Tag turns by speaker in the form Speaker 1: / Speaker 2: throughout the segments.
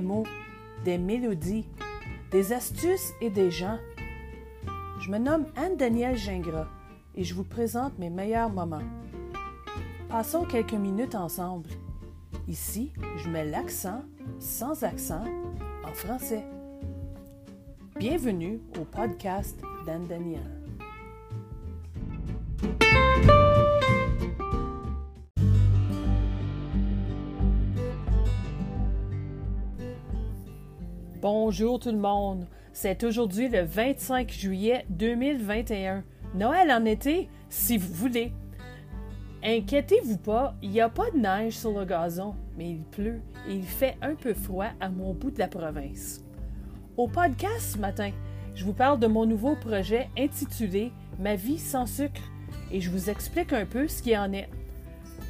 Speaker 1: des mots, des mélodies, des astuces et des gens. Je me nomme Anne-Danielle Gingras et je vous présente mes meilleurs moments. Passons quelques minutes ensemble. Ici, je mets l'accent, sans accent, en français. Bienvenue au podcast d'Anne-Danielle. Bonjour tout le monde. C'est aujourd'hui le 25 juillet 2021. Noël en été, si vous voulez. Inquiétez-vous pas, il n'y a pas de neige sur le gazon, mais il pleut et il fait un peu froid à mon bout de la province. Au podcast ce matin, je vous parle de mon nouveau projet intitulé Ma vie sans sucre et je vous explique un peu ce qui en est.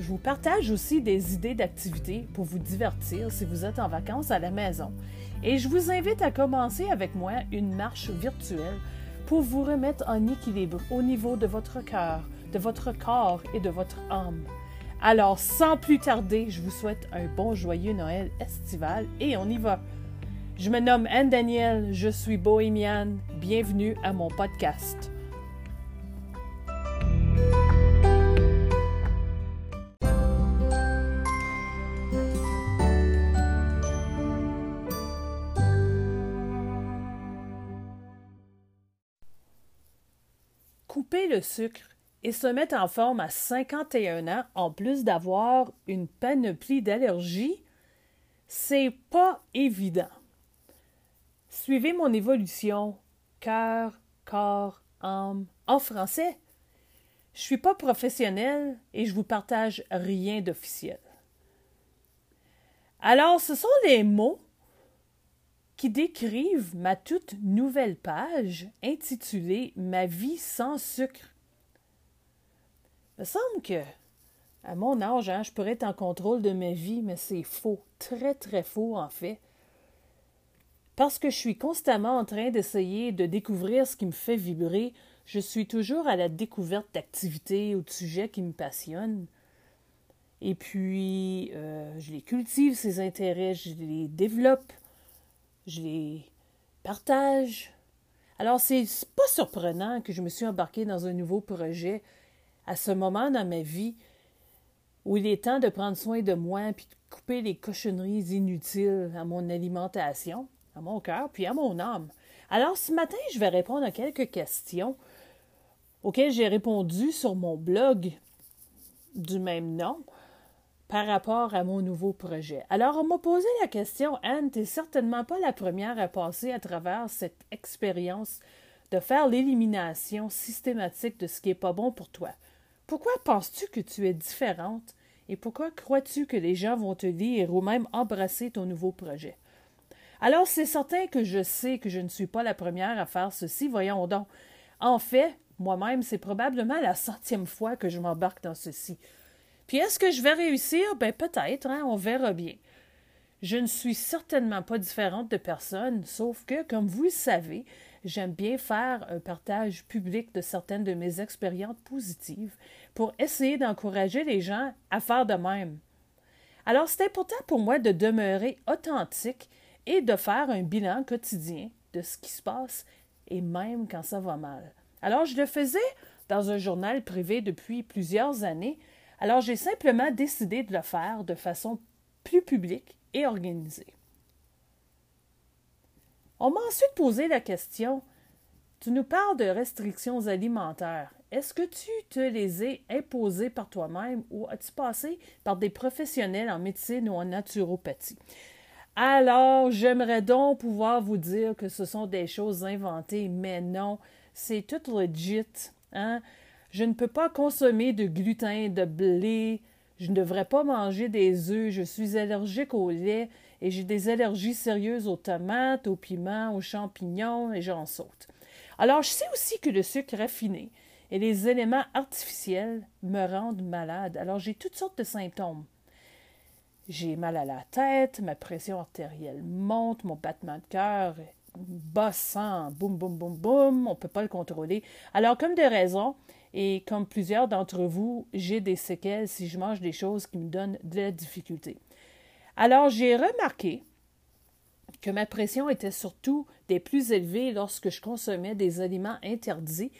Speaker 1: Je vous partage aussi des idées d'activités pour vous divertir si vous êtes en vacances à la maison et je vous invite à commencer avec moi une marche virtuelle pour vous remettre en équilibre au niveau de votre cœur, de votre corps et de votre âme. Alors, sans plus tarder, je vous souhaite un bon joyeux Noël estival et on y va. Je me nomme Anne Daniel, je suis bohémienne. Bienvenue à mon podcast. Couper le sucre et se mettre en forme à 51 ans, en plus d'avoir une panoplie d'allergies, c'est pas évident. Suivez mon évolution cœur, corps, âme en français. Je suis pas professionnel et je vous partage rien d'officiel. Alors, ce sont les mots qui décrivent ma toute nouvelle page intitulée Ma vie sans sucre. Il me semble que, à mon âge, hein, je pourrais être en contrôle de ma vie, mais c'est faux, très très faux en fait. Parce que je suis constamment en train d'essayer de découvrir ce qui me fait vibrer, je suis toujours à la découverte d'activités ou de sujets qui me passionnent. Et puis, euh, je les cultive, ces intérêts, je les développe je les partage. Alors, c'est pas surprenant que je me suis embarquée dans un nouveau projet à ce moment dans ma vie où il est temps de prendre soin de moi puis de couper les cochonneries inutiles à mon alimentation, à mon cœur puis à mon âme. Alors, ce matin, je vais répondre à quelques questions auxquelles j'ai répondu sur mon blog du même nom par rapport à mon nouveau projet. Alors, on m'a posé la question, Anne, t'es certainement pas la première à passer à travers cette expérience de faire l'élimination systématique de ce qui est pas bon pour toi. Pourquoi penses-tu que tu es différente et pourquoi crois-tu que les gens vont te lire ou même embrasser ton nouveau projet? Alors, c'est certain que je sais que je ne suis pas la première à faire ceci, voyons donc. En fait, moi-même, c'est probablement la centième fois que je m'embarque dans ceci. Puis est-ce que je vais réussir? Ben peut-être, hein, on verra bien. Je ne suis certainement pas différente de personne, sauf que, comme vous le savez, j'aime bien faire un partage public de certaines de mes expériences positives pour essayer d'encourager les gens à faire de même. Alors, c'est important pour moi de demeurer authentique et de faire un bilan quotidien de ce qui se passe et même quand ça va mal. Alors, je le faisais dans un journal privé depuis plusieurs années alors j'ai simplement décidé de le faire de façon plus publique et organisée. On m'a ensuite posé la question Tu nous parles de restrictions alimentaires. Est-ce que tu te les as imposées par toi-même ou as-tu passé par des professionnels en médecine ou en naturopathie? Alors, j'aimerais donc pouvoir vous dire que ce sont des choses inventées, mais non, c'est tout legit. Hein? Je ne peux pas consommer de gluten, de blé, je ne devrais pas manger des œufs, je suis allergique au lait et j'ai des allergies sérieuses aux tomates, aux piments, aux champignons et j'en saute. Alors, je sais aussi que le sucre raffiné et les éléments artificiels me rendent malade. Alors, j'ai toutes sortes de symptômes. J'ai mal à la tête, ma pression artérielle monte, mon battement de cœur bossant, boum, boum, boum, boum, on peut pas le contrôler. Alors, comme de raison, et comme plusieurs d'entre vous, j'ai des séquelles si je mange des choses qui me donnent de la difficulté. Alors, j'ai remarqué que ma pression était surtout des plus élevées lorsque je consommais des aliments interdits.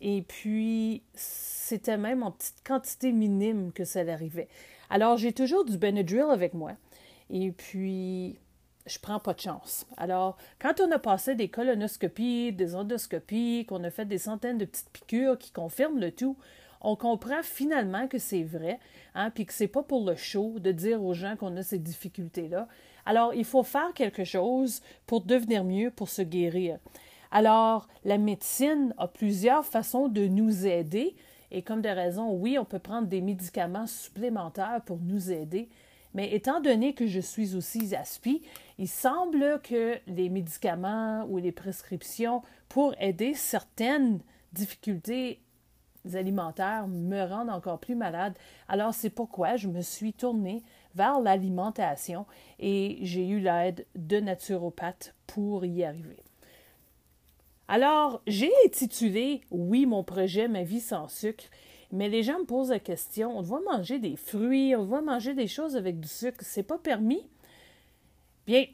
Speaker 1: Et puis, c'était même en petite quantité minime que ça arrivait. Alors, j'ai toujours du Benadryl avec moi. Et puis, je prends pas de chance. Alors, quand on a passé des colonoscopies, des endoscopies, qu'on a fait des centaines de petites piqûres qui confirment le tout, on comprend finalement que c'est vrai, hein, puis que c'est pas pour le show de dire aux gens qu'on a ces difficultés-là. Alors, il faut faire quelque chose pour devenir mieux, pour se guérir. Alors, la médecine a plusieurs façons de nous aider, et comme de raison, oui, on peut prendre des médicaments supplémentaires pour nous aider, mais étant donné que je suis aussi ASPI, il semble que les médicaments ou les prescriptions pour aider certaines difficultés alimentaires me rendent encore plus malade. Alors c'est pourquoi je me suis tournée vers l'alimentation et j'ai eu l'aide de naturopathes pour y arriver. Alors, j'ai intitulé, oui, mon projet Ma vie sans sucre, mais les gens me posent la question, on doit manger des fruits, on doit manger des choses avec du sucre, c'est pas permis? Bien,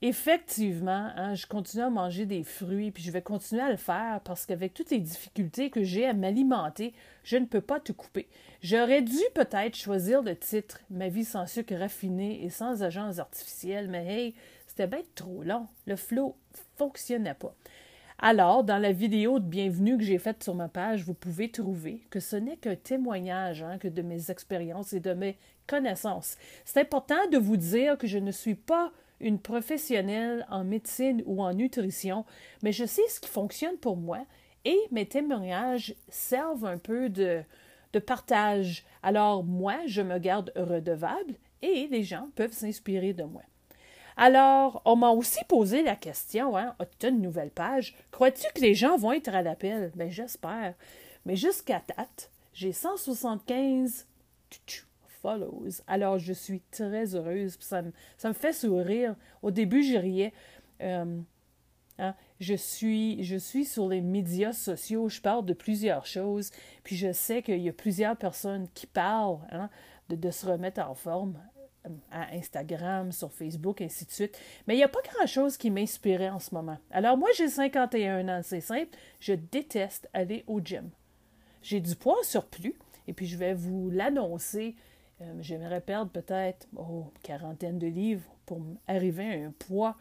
Speaker 1: effectivement, hein, je continue à manger des fruits, puis je vais continuer à le faire parce qu'avec toutes les difficultés que j'ai à m'alimenter, je ne peux pas tout couper. J'aurais dû peut-être choisir le titre Ma vie sans sucre raffiné et sans agents artificiels, mais hey, c'était bien trop long. Le flow fonctionnait pas. Alors, dans la vidéo de bienvenue que j'ai faite sur ma page, vous pouvez trouver que ce n'est qu'un témoignage hein, que de mes expériences et de mes connaissances. C'est important de vous dire que je ne suis pas une professionnelle en médecine ou en nutrition, mais je sais ce qui fonctionne pour moi et mes témoignages servent un peu de, de partage. Alors moi, je me garde redevable et les gens peuvent s'inspirer de moi. Alors, on m'a aussi posé la question, hein, as-tu une nouvelle page? Crois-tu que les gens vont être à l'appel? Bien, j'espère. Mais jusqu'à date, j'ai 175 follows. Alors, je suis très heureuse. Ça me, ça me fait sourire. Au début, je riais. Euh, hein, je, suis, sur les médias sociaux, je parle de plusieurs choses, puis je sais qu'il y a plusieurs personnes qui parlent hein, de, se remettre en forme à Instagram, sur Facebook, ainsi de suite. Mais il n'y a pas grand-chose qui m'inspirait en ce moment. Alors moi, j'ai 51 ans, c'est simple, je déteste aller au gym. J'ai du poids en surplus, et puis je vais vous l'annoncer. Euh, j'aimerais perdre peut-être oh, quarantaine de livres pour arriver à un poids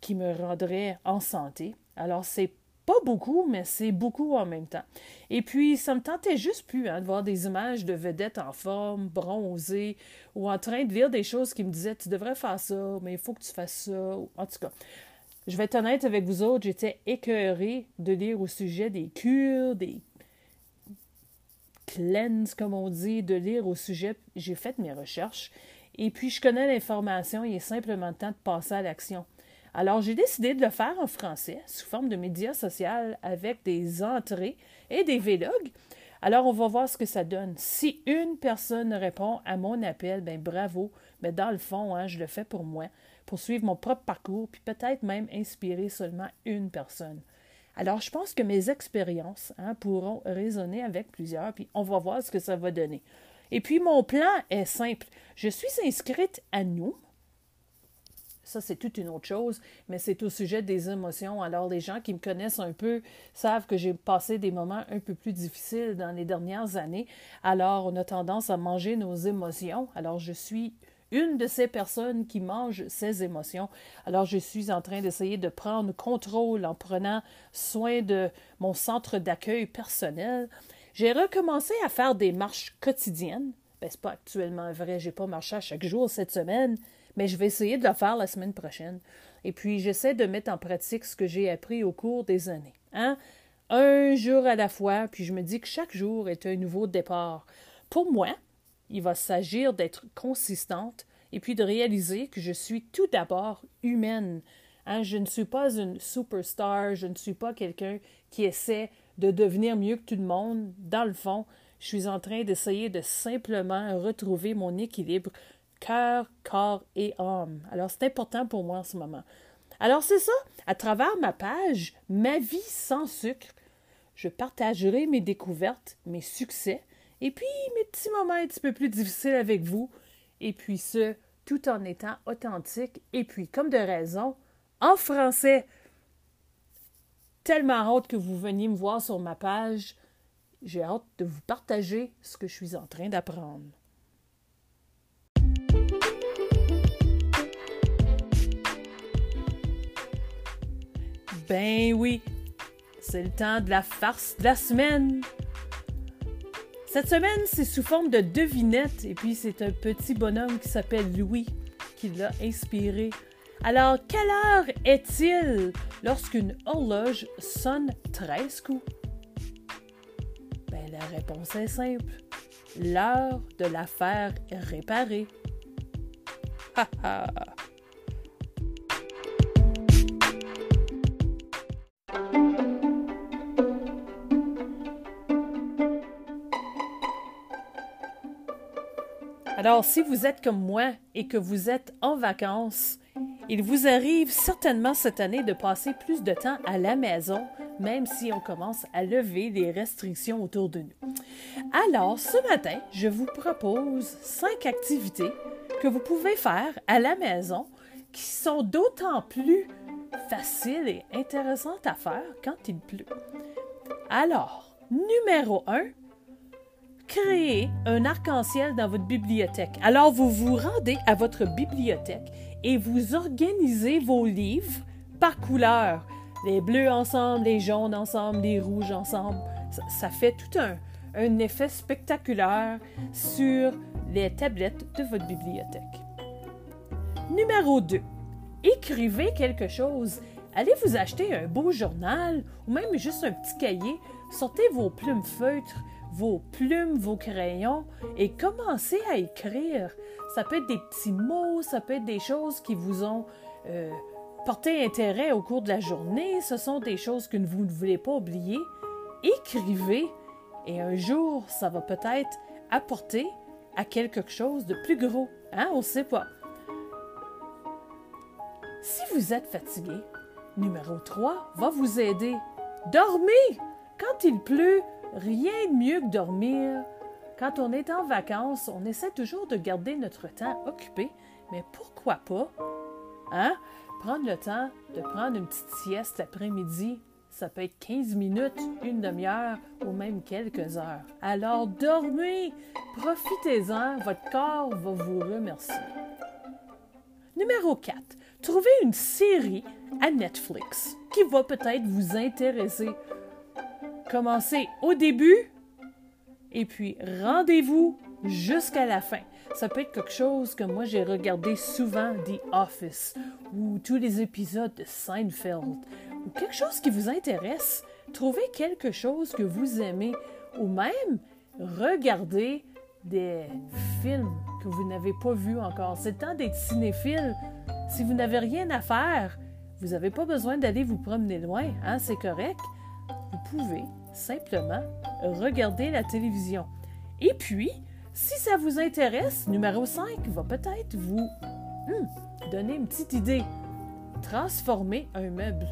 Speaker 1: qui me rendrait en santé. Alors c'est pas beaucoup, mais c'est beaucoup en même temps. Et puis, ça me tentait juste plus hein, de voir des images de vedettes en forme, bronzées, ou en train de lire des choses qui me disaient Tu devrais faire ça, mais il faut que tu fasses ça. En tout cas, je vais être honnête avec vous autres, j'étais écœurée de lire au sujet des cures, des cleanses, comme on dit, de lire au sujet. J'ai fait mes recherches. Et puis, je connais l'information, il est simplement temps de passer à l'action. Alors, j'ai décidé de le faire en français, sous forme de médias social, avec des entrées et des vlogs. Alors, on va voir ce que ça donne. Si une personne répond à mon appel, ben bravo. Mais dans le fond, hein, je le fais pour moi, pour suivre mon propre parcours, puis peut-être même inspirer seulement une personne. Alors, je pense que mes expériences hein, pourront résonner avec plusieurs, puis on va voir ce que ça va donner. Et puis, mon plan est simple. Je suis inscrite à nous, ça, c'est toute une autre chose, mais c'est au sujet des émotions. Alors, les gens qui me connaissent un peu savent que j'ai passé des moments un peu plus difficiles dans les dernières années. Alors, on a tendance à manger nos émotions. Alors, je suis une de ces personnes qui mangent ses émotions. Alors, je suis en train d'essayer de prendre contrôle en prenant soin de mon centre d'accueil personnel. J'ai recommencé à faire des marches quotidiennes. C'est pas actuellement vrai, j'ai pas marché à chaque jour cette semaine, mais je vais essayer de le faire la semaine prochaine. Et puis, j'essaie de mettre en pratique ce que j'ai appris au cours des années. Hein? Un jour à la fois, puis je me dis que chaque jour est un nouveau départ. Pour moi, il va s'agir d'être consistante et puis de réaliser que je suis tout d'abord humaine. Hein? Je ne suis pas une superstar, je ne suis pas quelqu'un qui essaie de devenir mieux que tout le monde. Dans le fond, je suis en train d'essayer de simplement retrouver mon équilibre cœur, corps et âme. Alors, c'est important pour moi en ce moment. Alors, c'est ça. À travers ma page Ma vie sans sucre, je partagerai mes découvertes, mes succès, et puis mes petits moments un petit peu plus difficiles avec vous, et puis ce, tout en étant authentique et puis, comme de raison, en français. Tellement hâte que vous veniez me voir sur ma page. J'ai hâte de vous partager ce que je suis en train d'apprendre. Ben oui, c'est le temps de la farce de la semaine. Cette semaine, c'est sous forme de devinette, et puis c'est un petit bonhomme qui s'appelle Louis qui l'a inspiré. Alors, quelle heure est-il lorsqu'une horloge sonne 13 coups? La réponse est simple. L'heure de la faire réparer. Ha ha! Alors, si vous êtes comme moi et que vous êtes en vacances, il vous arrive certainement cette année de passer plus de temps à la maison, même si on commence à lever les restrictions autour de nous. Alors, ce matin, je vous propose cinq activités que vous pouvez faire à la maison qui sont d'autant plus faciles et intéressantes à faire quand il pleut. Alors, numéro 1, créer un arc-en-ciel dans votre bibliothèque. Alors, vous vous rendez à votre bibliothèque et vous organisez vos livres par couleur. Les bleus ensemble, les jaunes ensemble, les rouges ensemble. Ça, fait tout un, un effet spectaculaire sur les tablettes de votre bibliothèque. Numéro 2. Écrivez quelque chose. Allez vous acheter un beau journal ou même juste un petit cahier. Sortez vos plumes feutres, vos plumes, vos crayons et commencez à écrire. Ça peut être des petits mots, ça peut être des choses qui vous ont euh, porté intérêt au cours de la journée, ce sont des choses que vous ne voulez pas oublier. Écrivez et un jour, ça va peut-être apporter à quelque chose de plus gros. Hein? On ne sait pas. Si vous êtes fatigué, numéro 3 va vous aider. Dormez! Quand il pleut, Rien de mieux que dormir. Quand on est en vacances, on essaie toujours de garder notre temps occupé, mais pourquoi pas? Hein? Prendre le temps de prendre une petite sieste l'après-midi, ça peut être 15 minutes, une demi-heure ou même quelques heures. Alors dormez, profitez-en, votre corps va vous remercier. Numéro 4. Trouvez une série à Netflix qui va peut-être vous intéresser Commencez au début et puis rendez-vous jusqu'à la fin. Ça peut être quelque chose que moi j'ai regardé souvent The Office ou tous les épisodes de Seinfeld ou quelque chose qui vous intéresse. Trouvez quelque chose que vous aimez ou même regardez des films que vous n'avez pas vus encore. C'est le temps d'être cinéphile. Si vous n'avez rien à faire, vous n'avez pas besoin d'aller vous promener loin, hein? c'est correct. Vous pouvez simplement regarder la télévision. Et puis, si ça vous intéresse, numéro 5 va peut-être vous hmm, donner une petite idée. Transformer un meuble.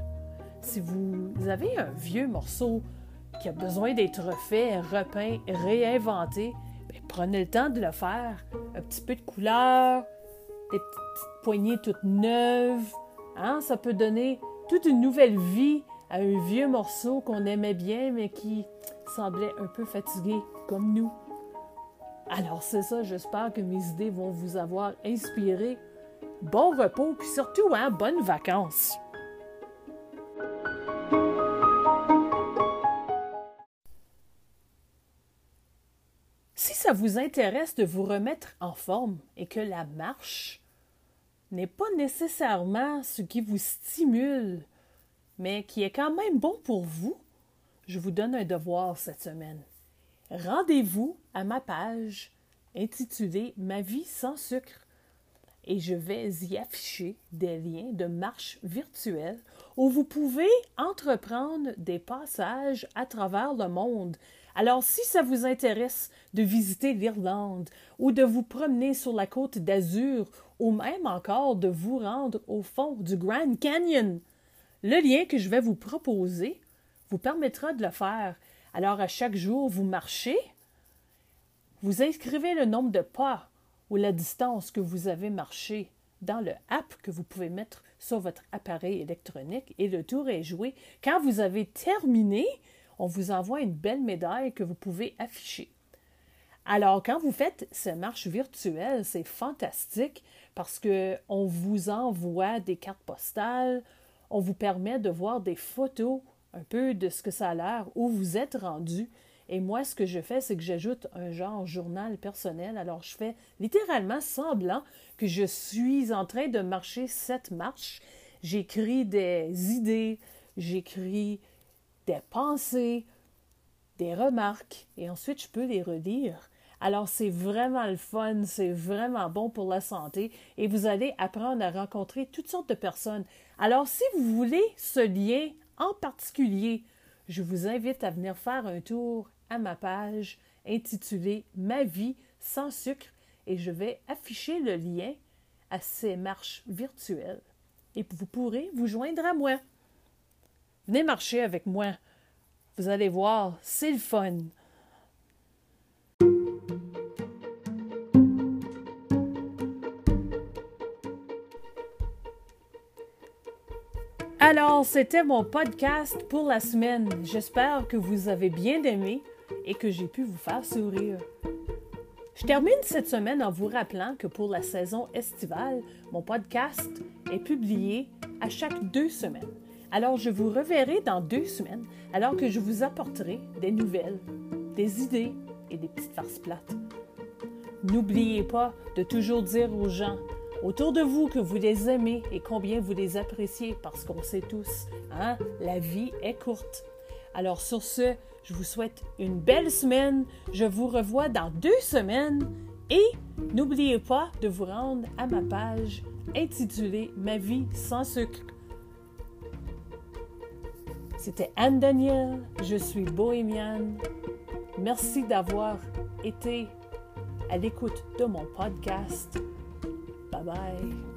Speaker 1: Si vous avez un vieux morceau qui a besoin d'être refait, repeint, réinventé, ben, prenez le temps de le faire. Un petit peu de couleur, des petites poignées toutes neuves. Hein? Ça peut donner toute une nouvelle vie à un vieux morceau qu'on aimait bien, mais qui semblait un peu fatigué, comme nous. Alors c'est ça, j'espère que mes idées vont vous avoir inspiré. Bon repos, puis surtout, hein, bonnes vacances. Si ça vous intéresse de vous remettre en forme et que la marche n'est pas nécessairement ce qui vous stimule mais qui est quand même bon pour vous, je vous donne un devoir cette semaine. Rendez-vous à ma page intitulée Ma vie sans sucre et je vais y afficher des liens de marche virtuelle où vous pouvez entreprendre des passages à travers le monde. Alors, si ça vous intéresse de visiter l'Irlande ou de vous promener sur la côte d'Azur ou même encore de vous rendre au fond du Grand Canyon, le lien que je vais vous proposer vous permettra de le faire. Alors, à chaque jour, vous marchez, vous inscrivez le nombre de pas ou la distance que vous avez marché dans le app que vous pouvez mettre sur votre appareil électronique et le tour est joué. Quand vous avez terminé, on vous envoie une belle médaille que vous pouvez afficher. Alors, quand vous faites ces marches virtuelles, c'est fantastique parce qu'on vous envoie des cartes postales, on vous permet de voir des photos un peu de ce que ça a l'air, où vous êtes rendu. Et moi, ce que je fais, c'est que j'ajoute un genre journal personnel. Alors, je fais littéralement semblant que je suis en train de marcher cette marche. J'écris des idées, j'écris des pensées, des remarques, et ensuite je peux les relire. Alors c'est vraiment le fun, c'est vraiment bon pour la santé, et vous allez apprendre à rencontrer toutes sortes de personnes. Alors si vous voulez ce lien en particulier, je vous invite à venir faire un tour à ma page intitulée Ma vie sans sucre et je vais afficher le lien à ces marches virtuelles et vous pourrez vous joindre à moi. Venez marcher avec moi. Vous allez voir, c'est le fun. Alors, c'était mon podcast pour la semaine. J'espère que vous avez bien aimé et que j'ai pu vous faire sourire. Je termine cette semaine en vous rappelant que pour la saison estivale, mon podcast est publié à chaque deux semaines. Alors je vous reverrai dans deux semaines alors que je vous apporterai des nouvelles, des idées et des petites farces plates. N'oubliez pas de toujours dire aux gens autour de vous que vous les aimez et combien vous les appréciez parce qu'on sait tous, hein, la vie est courte. Alors sur ce, je vous souhaite une belle semaine. Je vous revois dans deux semaines et n'oubliez pas de vous rendre à ma page intitulée Ma vie sans sucre. C'était Anne Daniel, je suis bohémienne. Merci d'avoir été à l'écoute de mon podcast. Bye bye.